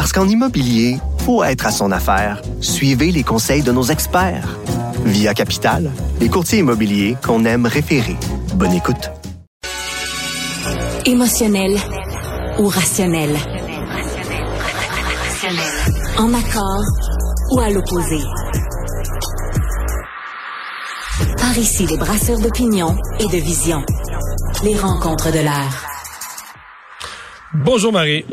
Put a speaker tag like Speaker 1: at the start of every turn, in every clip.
Speaker 1: Parce qu'en immobilier, faut être à son affaire. Suivez les conseils de nos experts. Via Capital, les courtiers immobiliers qu'on aime référer. Bonne écoute.
Speaker 2: Émotionnel ou rationnel? En accord ou à l'opposé? Par ici, les brasseurs d'opinion et de vision. Les rencontres de l'air.
Speaker 3: Bonjour Marie.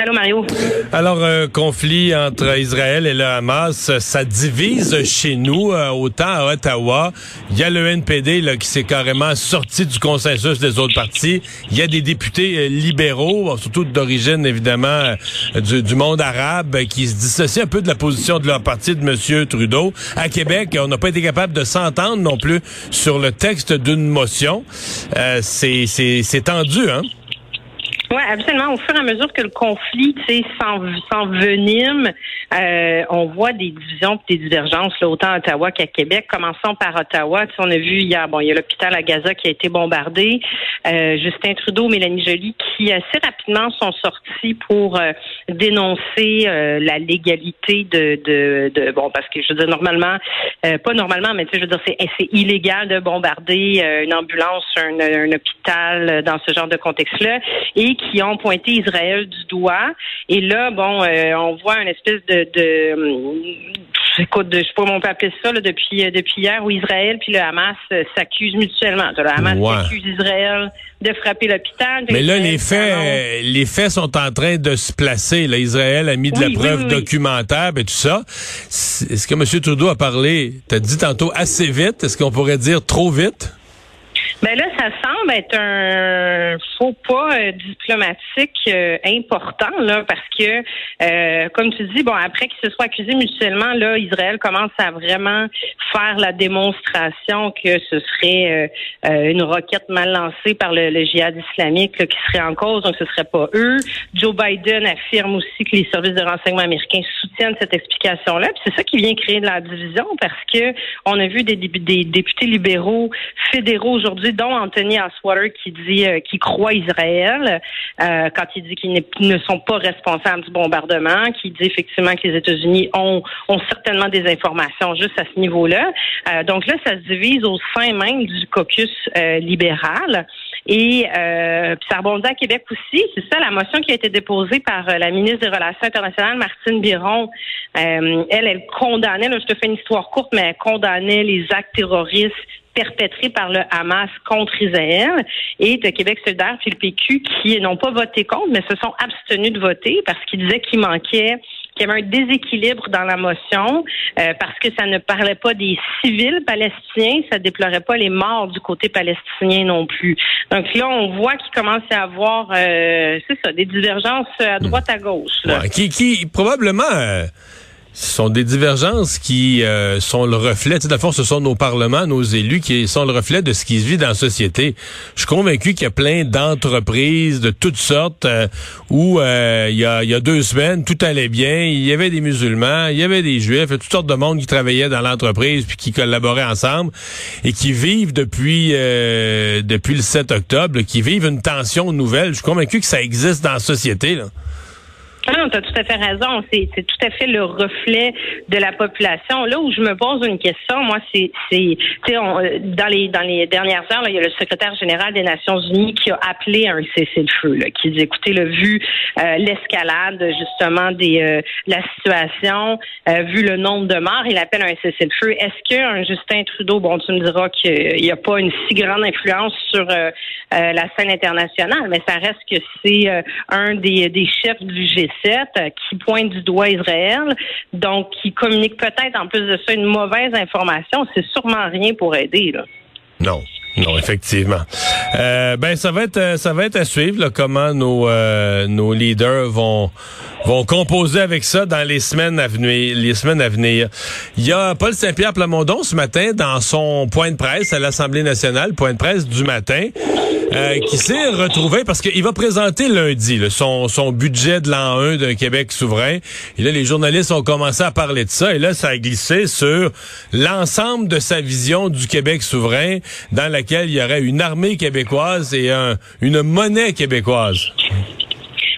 Speaker 4: Allô Mario?
Speaker 3: Alors, euh, conflit entre Israël et le Hamas, ça divise chez nous, euh, autant à Ottawa. Il y a le NPD là, qui s'est carrément sorti du consensus des autres partis. Il y a des députés euh, libéraux, surtout d'origine évidemment du, du, monde arabe, qui se dissocient un peu de la position de leur parti de M. Trudeau. À Québec, on n'a pas été capable de s'entendre non plus sur le texte d'une motion. C'est tendu, hein?
Speaker 4: Oui, absolument. Au fur et à mesure que le conflit s'envenime, euh, on voit des divisions et des divergences, là, autant à Ottawa qu'à Québec. Commençons par Ottawa. on a vu hier, bon, il y a l'hôpital à Gaza qui a été bombardé. Euh, Justin Trudeau, Mélanie Joly, qui assez rapidement sont sortis pour euh, dénoncer euh, la légalité de, de, de, bon, parce que je veux dire normalement, euh, pas normalement, mais tu sais, je veux dire, c'est, illégal de bombarder une ambulance, un, un hôpital dans ce genre de contexte-là. Et qui ont pointé Israël du doigt. Et là, bon, euh, on voit une espèce de, de écoute, je sais pas comment on peut appeler ça là, depuis euh, depuis hier où Israël puis le Hamas euh, s'accusent mutuellement. Le Hamas accuse Israël de frapper l'hôpital.
Speaker 3: Mais là, les faits, les faits sont en train de se placer. Là, Israël a mis de la preuve documentaire et tout ça. Est-ce que M. Trudeau a parlé, t'as dit tantôt assez vite? Est-ce qu'on pourrait dire trop vite?
Speaker 4: Ben là, ça semble être un faux pas euh, diplomatique euh, important là, parce que, euh, comme tu dis, bon, après qu'ils se soient accusés mutuellement, là, Israël commence à vraiment faire la démonstration que ce serait une roquette mal lancée par le, le djihad islamique qui serait en cause, donc ce serait pas eux. Joe Biden affirme aussi que les services de renseignement américains soutiennent cette explication-là. Puis c'est ça qui vient créer de la division parce que on a vu des, des députés libéraux fédéraux aujourd'hui Anthony Aswater qui dit euh, qu'il croit Israël euh, quand il dit qu'ils ne sont pas responsables du bombardement, qui dit effectivement que les États-Unis ont, ont certainement des informations juste à ce niveau-là. Euh, donc là, ça se divise au sein même du caucus libéral. Et euh, ça rebondit à Québec aussi. C'est ça la motion qui a été déposée par la ministre des Relations internationales, Martine Biron. elle, elle condamnait, là, je te fais une histoire courte, mais elle condamnait les actes terroristes perpétrés par le Hamas contre Israël et de Québec solidaire puis le PQ qui n'ont pas voté contre, mais se sont abstenus de voter parce qu'ils disaient qu'il manquait qu'il y avait un déséquilibre dans la motion euh, parce que ça ne parlait pas des civils palestiniens, ça déplorait pas les morts du côté palestinien non plus. Donc là, on voit qu'il commence à y avoir, euh, c'est ça, des divergences à droite à gauche.
Speaker 3: qui, qui probablement. Euh, ce sont des divergences qui euh, sont le reflet, tu sais, fond, ce sont nos parlements, nos élus qui sont le reflet de ce qui se vit dans la société. Je suis convaincu qu'il y a plein d'entreprises de toutes sortes euh, où euh, il, y a, il y a deux semaines, tout allait bien, il y avait des musulmans, il y avait des juifs, toutes sortes de monde qui travaillaient dans l'entreprise puis qui collaboraient ensemble et qui vivent depuis depuis le 7 octobre, qui vivent une tension nouvelle. Je suis convaincu que ça existe dans la société. Là.
Speaker 4: Non, tu as tout à fait raison. C'est tout à fait le reflet de la population. Là où je me pose une question, moi, c'est, c'est, dans les dans les dernières heures, il y a le secrétaire général des Nations Unies qui a appelé un cessez-le-feu, qui dit, écoutez, le vu euh, l'escalade justement des euh, la situation, euh, vu le nombre de morts, il appelle un cessez-le-feu. Est-ce qu'un Justin Trudeau, bon, tu me diras qu'il n'y a pas une si grande influence sur la scène internationale, mais ça reste que c'est un des, des chefs du G7 euh, qui pointe du doigt Israël, donc qui communique peut-être en plus de ça une mauvaise information, c'est sûrement rien pour aider. Là.
Speaker 3: Non. Non, effectivement. Euh, ben ça va être ça va être à suivre comment nos nos leaders vont vont composer avec ça dans les semaines à venir. Les semaines à venir. Il y a Paul Saint-Pierre Plamondon ce matin dans son point de presse à l'Assemblée nationale, point de presse du matin. Euh, qui s'est retrouvé parce qu'il va présenter lundi son, son budget de l'an 1 d'un Québec souverain. Et là, les journalistes ont commencé à parler de ça. Et là, ça a glissé sur l'ensemble de sa vision du Québec souverain dans laquelle il y aurait une armée québécoise et un, une monnaie québécoise.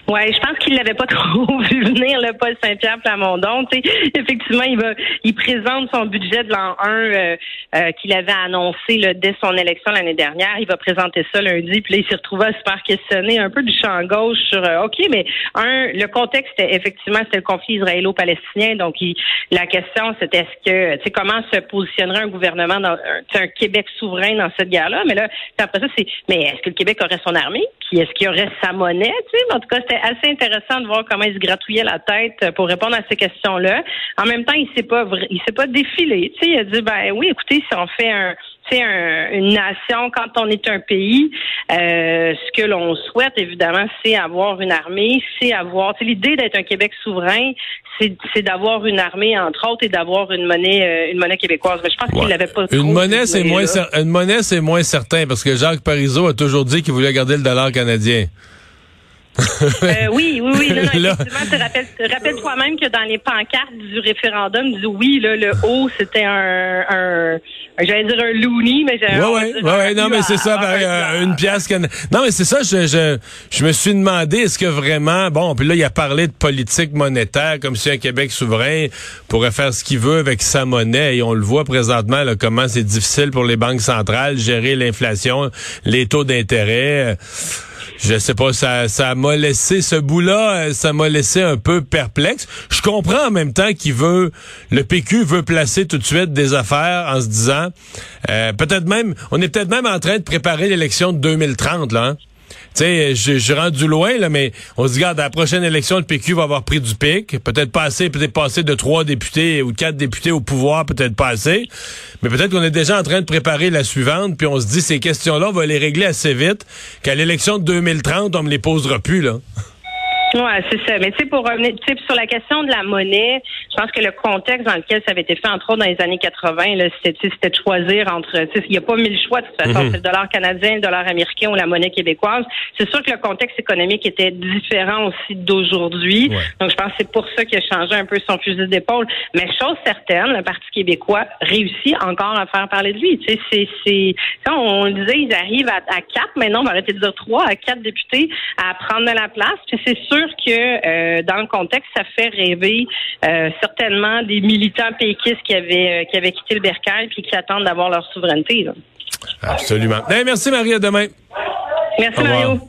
Speaker 4: Ouais, je pense qu'il l'avait pas trop vu venir, le Paul Saint-Pierre Plamondon. sais, effectivement, il va, il présente son budget de l'an 1 euh, euh, qu'il avait annoncé là, dès son élection l'année dernière. Il va présenter ça lundi, puis là, il s'est retrouvé à se questionner un peu du champ gauche sur euh, OK, mais un, le contexte effectivement c'était le conflit israélo-palestinien. Donc, il, la question c'était est-ce que tu sais comment se positionnerait un gouvernement dans un, Québec souverain dans cette guerre-là? Mais là, après ça, c'est mais est-ce que le Québec aurait son armée? Puis est-ce qu'il aurait sa monnaie? En tout cas, c'était assez intéressant de voir comment il se gratouillait la tête pour répondre à ces questions-là. En même temps, il s'est pas il s'est pas défilé. Tu sais, il a dit ben oui, écoutez, si on fait un un, une nation, quand on est un pays, euh, ce que l'on souhaite, évidemment, c'est avoir une armée, c'est avoir. L'idée d'être un Québec souverain, c'est d'avoir une armée, entre autres, et d'avoir une monnaie, euh, une monnaie québécoise. Mais je pense qu'il n'avait pas.
Speaker 3: Une monnaie, c'est moins, une monnaie, c'est moins certain parce que Jacques Parizeau a toujours dit qu'il voulait garder le dollar canadien.
Speaker 4: Euh, oui, oui, oui. effectivement, rappelle, toi-même que dans les pancartes du référendum, du oui, là, le haut, c'était un, un, j'allais dire un loony, mais j'allais
Speaker 3: ouais, ouais, ouais, non, mais c'est ça, une pièce. Non, mais c'est ça, je, je, je me suis demandé, est-ce que vraiment, bon, puis là, il a parlé de politique monétaire, comme si un Québec souverain pourrait faire ce qu'il veut avec sa monnaie, et on le voit présentement, là, comment c'est difficile pour les banques centrales gérer l'inflation, les taux d'intérêt je sais pas, ça, ça m'a laissé ce bout-là, euh, ça m'a laissé un peu perplexe. Je comprends en même temps qu'il veut, le PQ veut placer tout de suite des affaires en se disant, euh, peut-être même, on est peut-être même en train de préparer l'élection de 2030 là. Hein? Tu sais, je, rendu loin, là, mais on se dit, regarde, à la prochaine élection, le PQ va avoir pris du pic. Peut-être pas assez, peut-être passer de trois députés ou quatre députés au pouvoir, peut-être pas assez. Mais peut-être qu'on est déjà en train de préparer la suivante, puis on se dit, ces questions-là, on va les régler assez vite, qu'à l'élection de 2030, on me les posera plus, là.
Speaker 4: Ouais, c'est ça. Mais tu sais, pour revenir, sur la question de la monnaie, je pense que le contexte dans lequel ça avait été fait, entre autres dans les années 80, là, c'était, de choisir entre, il n'y a pas mille choix de toute façon, mhm. c'est le dollar canadien, le dollar américain ou la monnaie québécoise. C'est sûr que le contexte économique était différent aussi d'aujourd'hui. Donc, je pense que c'est pour ça qu'il a changé un peu son fusil d'épaule. Mais chose certaine, le Parti québécois réussit encore à faire parler de lui. Tu sais, c'est, c'est, on, le disait, ils arrivent à, à quatre, maintenant on va arrêter de dire trois, à quatre députés à prendre de la place. Puis c'est sûr que euh, dans le contexte, ça fait rêver euh, certainement des militants péquistes qui avaient euh, qui avaient quitté le bercail puis qui attendent d'avoir leur souveraineté.
Speaker 3: Absolument. merci Marie, à demain.
Speaker 4: Merci Mario.